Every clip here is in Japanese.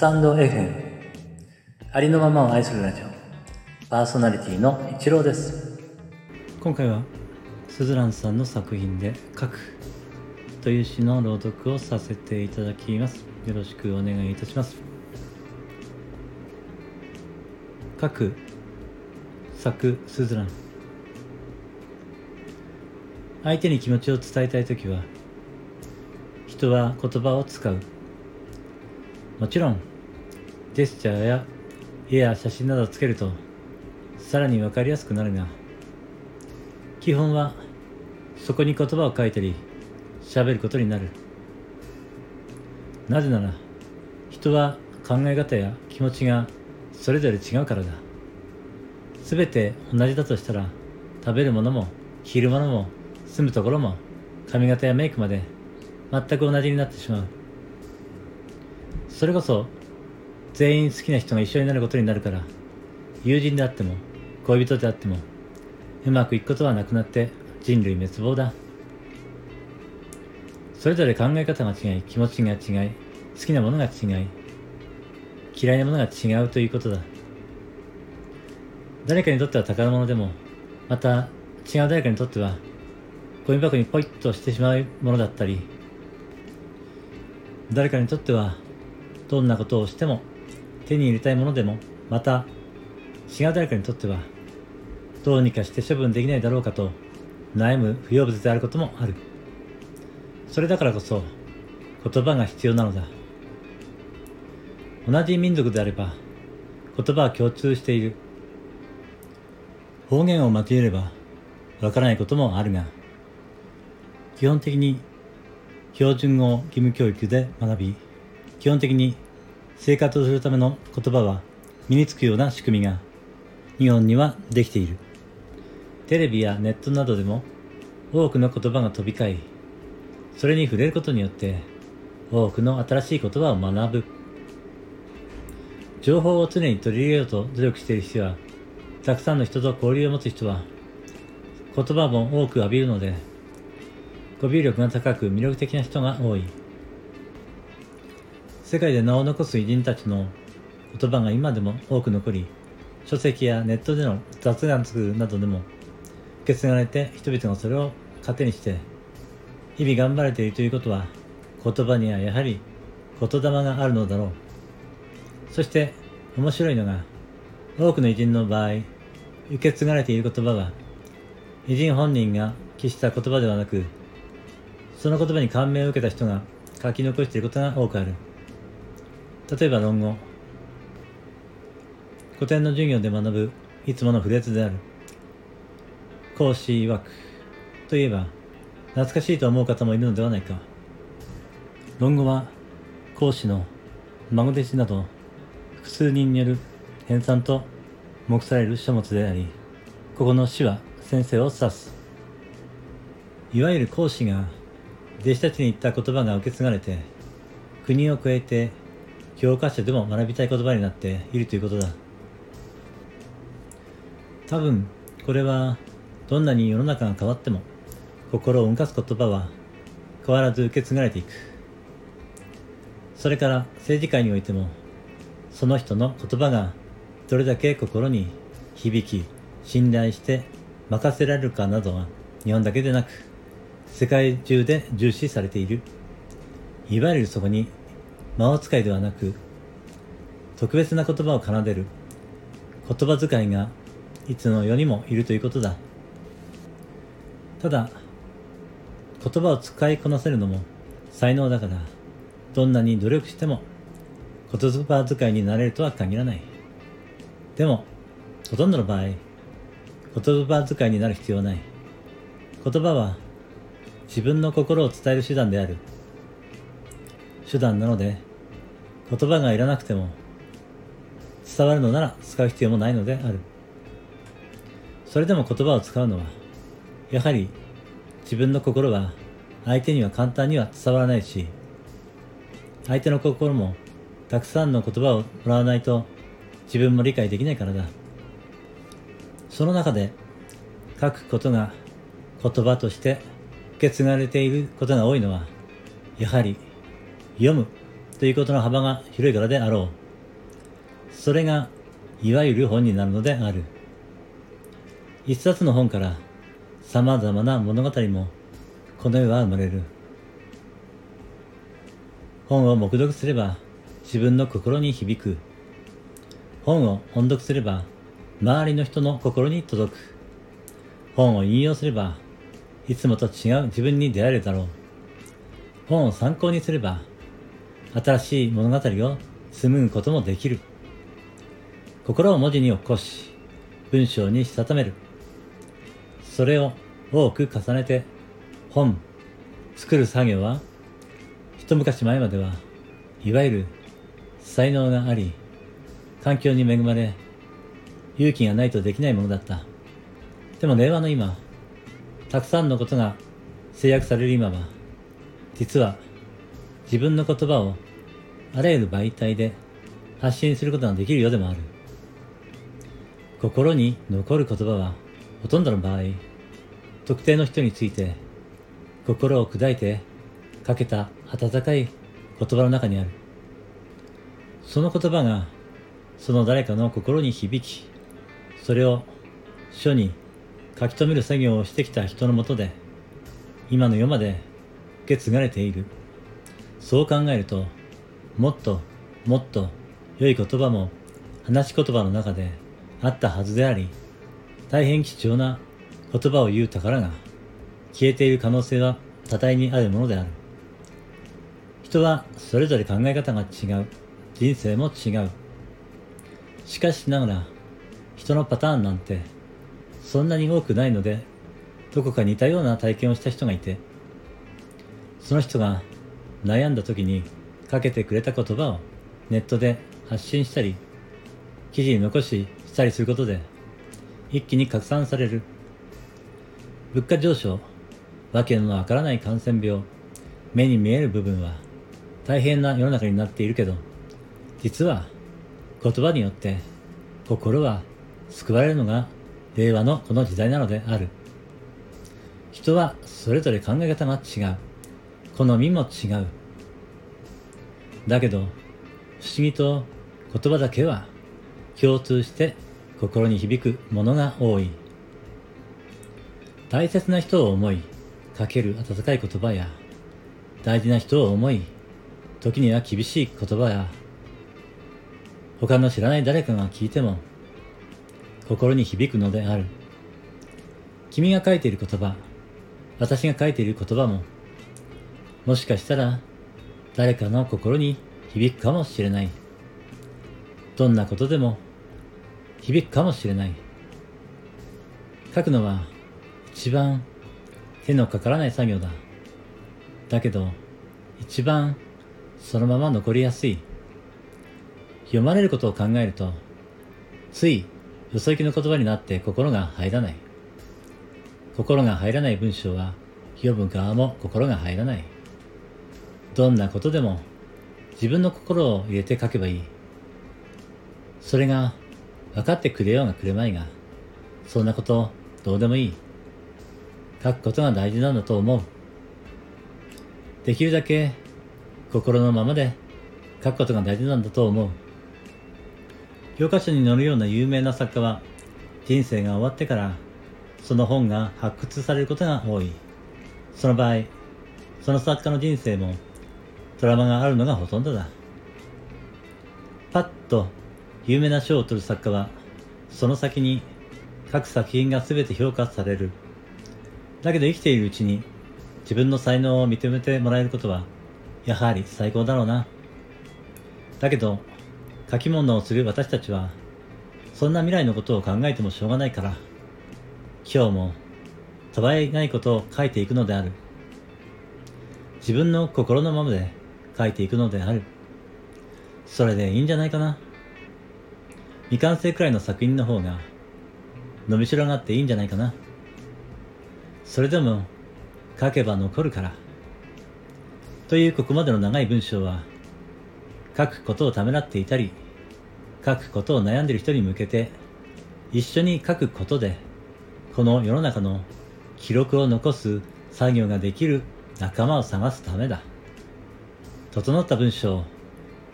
タンド FM ありのままを愛するラジオ。パーソナリティの一郎です。今回はスズランさんの作品で「書く」という詩の朗読をさせていただきます。よろしくお願いいたします。書く作スズラン。相手に気持ちを伝えたいときは人は言葉を使う。もちろんジェスチャーや絵や写真などをつけるとさらに分かりやすくなるが基本はそこに言葉を書いたり喋ることになる。なぜなら人は考え方や気持ちがそれぞれ違うからだ。全て同じだとしたら食べるものも着るものも住むところも髪型やメイクまで全く同じになってしまう。それこそ全員好きな人が一緒になることになるから友人であっても恋人であってもうまくいくことはなくなって人類滅亡だ。それぞれ考え方が違い気持ちが違い好きなものが違い嫌いなものが違うということだ。誰かにとっては宝物でもまた違う誰かにとってはゴミ箱にポイッとしてしまうものだったり誰かにとってはどんなことをしても手に入れたいものでもまた違う誰かにとってはどうにかして処分できないだろうかと悩む不要物であることもある。それだからこそ言葉が必要なのだ。同じ民族であれば言葉は共通している。方言を交えればわからないこともあるが基本的に標準語義務教育で学び基本的に生活をするための言葉は身につくような仕組みが日本にはできている。テレビやネットなどでも多くの言葉が飛び交いそれに触れることによって多くの新しい言葉を学ぶ。情報を常に取り入れようと努力している人はたくさんの人と交流を持つ人は言葉も多く浴びるので語尾力が高く魅力的な人が多い。世界で名を残す偉人たちの言葉が今でも多く残り書籍やネットでの雑談などでも受け継がれて人々がそれを糧にして日々頑張れているということは言葉にはやはり言霊があるのだろうそして面白いのが多くの偉人の場合受け継がれている言葉は偉人本人が記した言葉ではなくその言葉に感銘を受けた人が書き残していることが多くある。例えば論語。古典の授業で学ぶいつものフレーズである。講師曰く。といえば懐かしいと思う方もいるのではないか。論語は講師の孫弟子など複数人による編纂と目される書物でありここの詩は先生を指す。いわゆる講師が弟子たちに言った言葉が受け継がれて国を越えて教科書でも学びたい言葉になっているということだ。多分これはどんなに世の中が変わっても心を動かす言葉は変わらず受け継がれていく。それから政治界においてもその人の言葉がどれだけ心に響き信頼して任せられるかなどは日本だけでなく世界中で重視されている。いわゆるそこに魔法使いではなく特別な言葉を奏でる。言葉遣いがいつの世にもいるということだ。ただ言葉を使いこなせるのも才能だからどんなに努力しても言葉遣いになれるとは限らない。でもほとんどの場合言葉遣いになる必要はない。言葉は自分の心を伝える手段である。手段なので言葉がいらなくても伝わるのなら使う必要もないのである。それでも言葉を使うのはやはり自分の心は相手には簡単には伝わらないし相手の心もたくさんの言葉をもらわないと自分も理解できないからだ。その中で書くことが言葉として受け継がれていることが多いのはやはり読むということの幅が広いからであろう。それが、いわゆる本になるのである。一冊の本から様々な物語もこの世は生まれる。本を黙読すれば自分の心に響く。本を音読すれば周りの人の心に届く。本を引用すればいつもと違う自分に出会えるだろう。本を参考にすれば新しい物語を紡ぐこともできる。心を文字に起こし、文章にしたためる。それを多く重ねて本、作る作業は一昔前まではいわゆる才能があり、環境に恵まれ、勇気がないとできないものだった。でも令和の今、たくさんのことが制約される今は、実は自分の言葉をあらゆる媒体で発信することができるようでもある。心に残る言葉はほとんどの場合、特定の人について心を砕いてかけた温かい言葉の中にある。その言葉がその誰かの心に響き、それを書に書き留める作業をしてきた人のもとで、今の世まで受け継がれている。そう考えると、もっともっと良い言葉も話し言葉の中であったはずであり、大変貴重な言葉を言う宝が消えている可能性は多大にあるものである。人はそれぞれ考え方が違う。人生も違う。しかしながら、人のパターンなんてそんなに多くないので、どこか似たような体験をした人がいて、その人が悩んだ時にかけてくれた言葉をネットで発信したり、記事に残ししたりすることで、一気に拡散される。物価上昇、わけのわからない感染病、目に見える部分は大変な世の中になっているけど、実は言葉によって心は救われるのが令和のこの時代なのである。人はそれぞれ考え方が違う。好みも違う。だけど、不思議と言葉だけは共通して心に響くものが多い。大切な人を思い、かける温かい言葉や、大事な人を思い、時には厳しい言葉や、他の知らない誰かが聞いても、心に響くのである。君が書いている言葉、私が書いている言葉も、もしかしたら誰かの心に響くかもしれない。どんなことでも響くかもしれない。書くのは一番手のかからない作業だ。だけど、一番そのまま残りやすい。読まれることを考えると、ついよそ行きの言葉になって心が入らない。心が入らない文章は読む側も心が入らない。どんなことでも自分の心を入れて書けばいい。それが分かってくれようがくれまいが、そんなことどうでもいい。書くことが大事なんだと思う。できるだけ心のままで書くことが大事なんだと思う。教科書に載るような有名な作家は人生が終わってからその本が発掘されることが多い。その場合、その作家の人生もトラマがあるのがほとんどだ。パッと有名な賞を取る作家は、その先に各作品が全て評価される。だけど生きているうちに自分の才能を認めてもらえることは、やはり最高だろうな。だけど、書き物をする私たちは、そんな未来のことを考えてもしょうがないから、今日も、たわいないことを書いていくのである。自分の心のままで書いていくのである。それでいいんじゃないかな。未完成くらいの作品の方が、伸びしろがあっていいんじゃないかな。それでも、書けば残るから。というここまでの長い文章は、書くことをためらっていたり、書くことを悩んでいる人に向けて、一緒に書くことで、この世の中の記録を残す作業ができる仲間を探すためだ。整った文章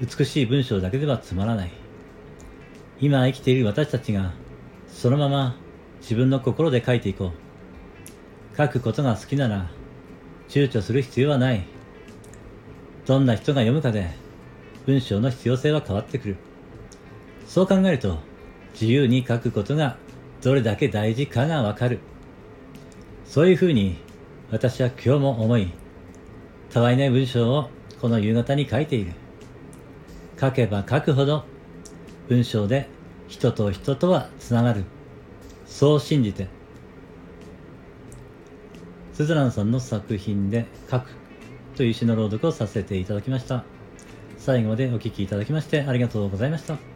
美しい文章だけではつまらない。今生きている私たちがそのまま自分の心で書いていこう。書くことが好きなら躊躇する必要はない。どんな人が読むかで文章の必要性は変わってくる。そう考えると自由に書くことがどれだけ大事かがわかる。そういうふうに私は今日も思い、たわいない文章をこの夕方に書いている。書けば書くほど文章で人と人とはつながる。そう信じて。スズランさんの作品で書くという詩の朗読をさせていただきました。最後までお聴きいただきましてありがとうございました。